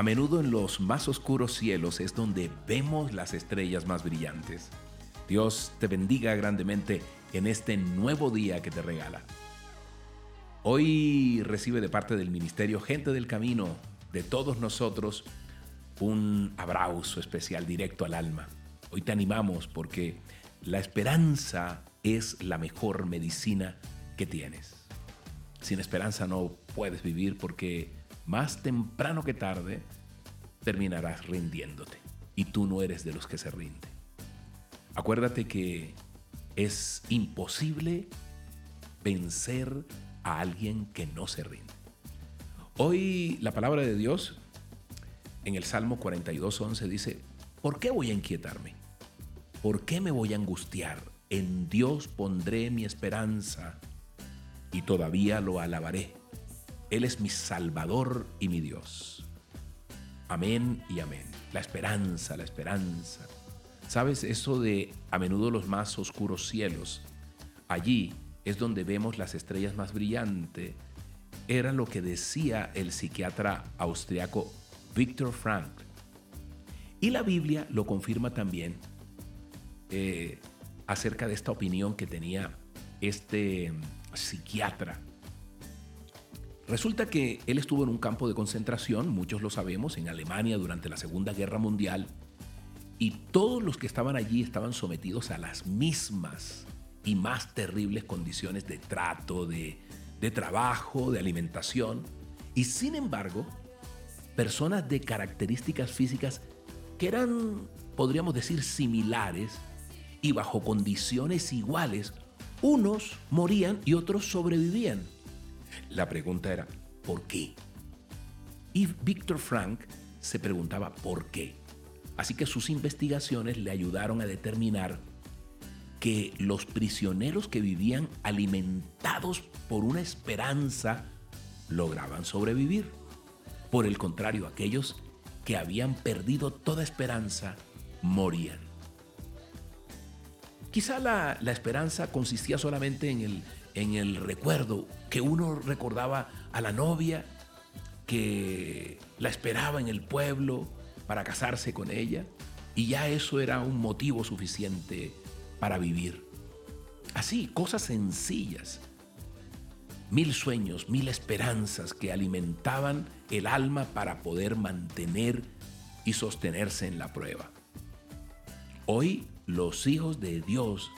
A menudo en los más oscuros cielos es donde vemos las estrellas más brillantes. Dios te bendiga grandemente en este nuevo día que te regala. Hoy recibe de parte del Ministerio Gente del Camino, de todos nosotros, un abrazo especial directo al alma. Hoy te animamos porque la esperanza es la mejor medicina que tienes. Sin esperanza no puedes vivir porque más temprano que tarde terminarás rindiéndote y tú no eres de los que se rinde. Acuérdate que es imposible vencer a alguien que no se rinde. Hoy la palabra de Dios en el Salmo 42.11 dice, ¿por qué voy a inquietarme? ¿Por qué me voy a angustiar? En Dios pondré mi esperanza y todavía lo alabaré. Él es mi Salvador y mi Dios. Amén y amén. La esperanza, la esperanza. ¿Sabes eso de a menudo los más oscuros cielos? Allí es donde vemos las estrellas más brillantes. Era lo que decía el psiquiatra austriaco Viktor Frankl. Y la Biblia lo confirma también eh, acerca de esta opinión que tenía este mm, psiquiatra. Resulta que él estuvo en un campo de concentración, muchos lo sabemos, en Alemania durante la Segunda Guerra Mundial, y todos los que estaban allí estaban sometidos a las mismas y más terribles condiciones de trato, de, trabajo, de alimentación, y sin embargo, personas de características físicas que eran, podríamos decir, similares y bajo condiciones iguales, unos morían y otros sobrevivían. La pregunta era, ¿por qué? Y Víctor Frank se preguntaba por qué. Así que sus investigaciones le ayudaron a determinar que los prisioneros que vivían alimentados por una esperanza lograban sobrevivir. Por el contrario, aquellos que habían perdido toda esperanza morían. Quizá la, esperanza consistía solamente en el, en el recuerdo, que uno recordaba a la novia, que la esperaba en el pueblo para casarse con ella, y ya eso era un motivo suficiente para vivir. Así, cosas sencillas. Mil sueños, mil esperanzas que alimentaban el alma para poder mantener y sostenerse en la prueba. Hoy los hijos de Dios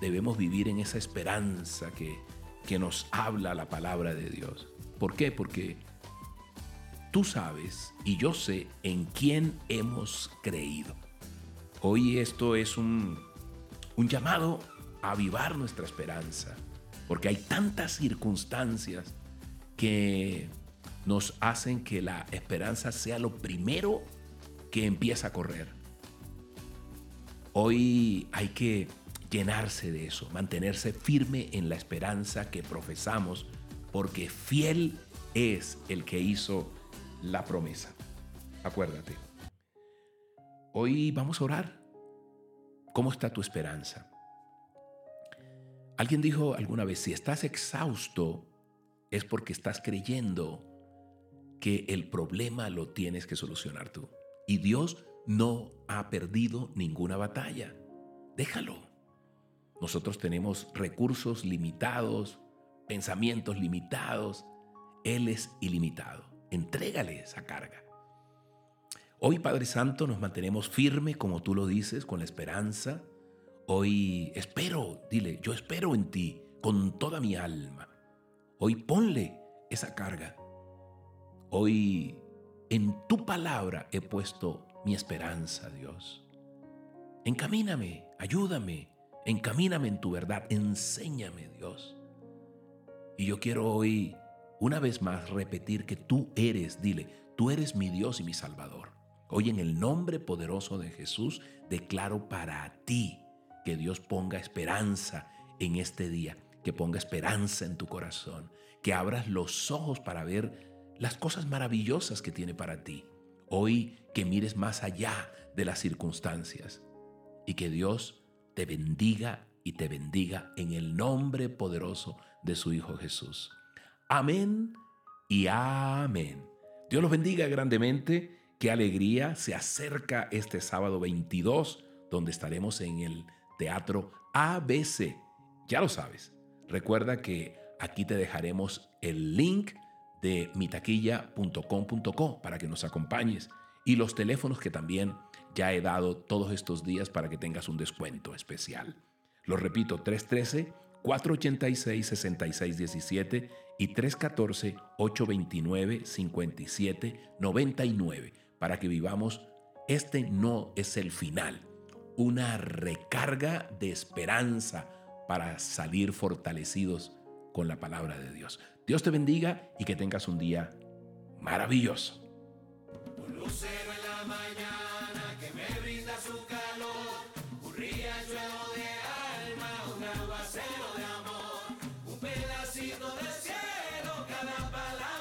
debemos vivir en esa esperanza que, que nos habla la palabra de Dios. ¿Por qué? Porque tú sabes y yo sé en quién hemos creído. Hoy esto es un, un llamado a avivar nuestra esperanza, porque hay tantas circunstancias que nos hacen que la esperanza sea lo primero que empieza a correr. Hoy hay que llenarse de eso, mantenerse firme en la esperanza que profesamos, porque fiel es el que hizo la promesa. Acuérdate. Hoy vamos a orar. ¿Cómo está tu esperanza? Alguien dijo alguna vez, si estás exhausto, es porque estás creyendo que el problema lo tienes que solucionar tú. Y Dios no ha perdido ninguna batalla. Déjalo. Nosotros tenemos recursos limitados, pensamientos limitados. Él es ilimitado. Entrégale esa carga. Hoy, Padre Santo, nos mantenemos firme, como tú lo dices, con la esperanza. Hoy espero, dile, yo espero en ti con toda mi alma. Hoy ponle esa carga. Hoy en tu palabra he puesto mi esperanza, Dios. Encamíname, ayúdame, encamíname en tu verdad, enséñame, Dios. Y yo quiero hoy, una vez más, repetir que tú eres, dile, tú eres mi Dios y mi Salvador. Hoy en el nombre poderoso de Jesús declaro para ti que Dios ponga esperanza en este día, que ponga esperanza en tu corazón, que abras los ojos para ver las cosas maravillosas que tiene para ti. Hoy que mires más allá de las circunstancias y que Dios te bendiga y te bendiga en el nombre poderoso de su Hijo Jesús. Amén y amén. Dios los bendiga grandemente. Qué alegría. Se acerca este sábado 22, donde estaremos en el Teatro ABC. Ya lo sabes. Recuerda que aquí te dejaremos el link de mitaquilla.com.co para que nos acompañes y los teléfonos que también ya he dado todos estos días para que tengas un descuento especial. Lo repito, 313-486-6617 y 314-829-5799 para que vivamos este no es el final, una recarga de esperanza para salir fortalecidos con la palabra de Dios. Dios te bendiga y que tengas un día maravilloso. Lucero en la mañana que me brinda su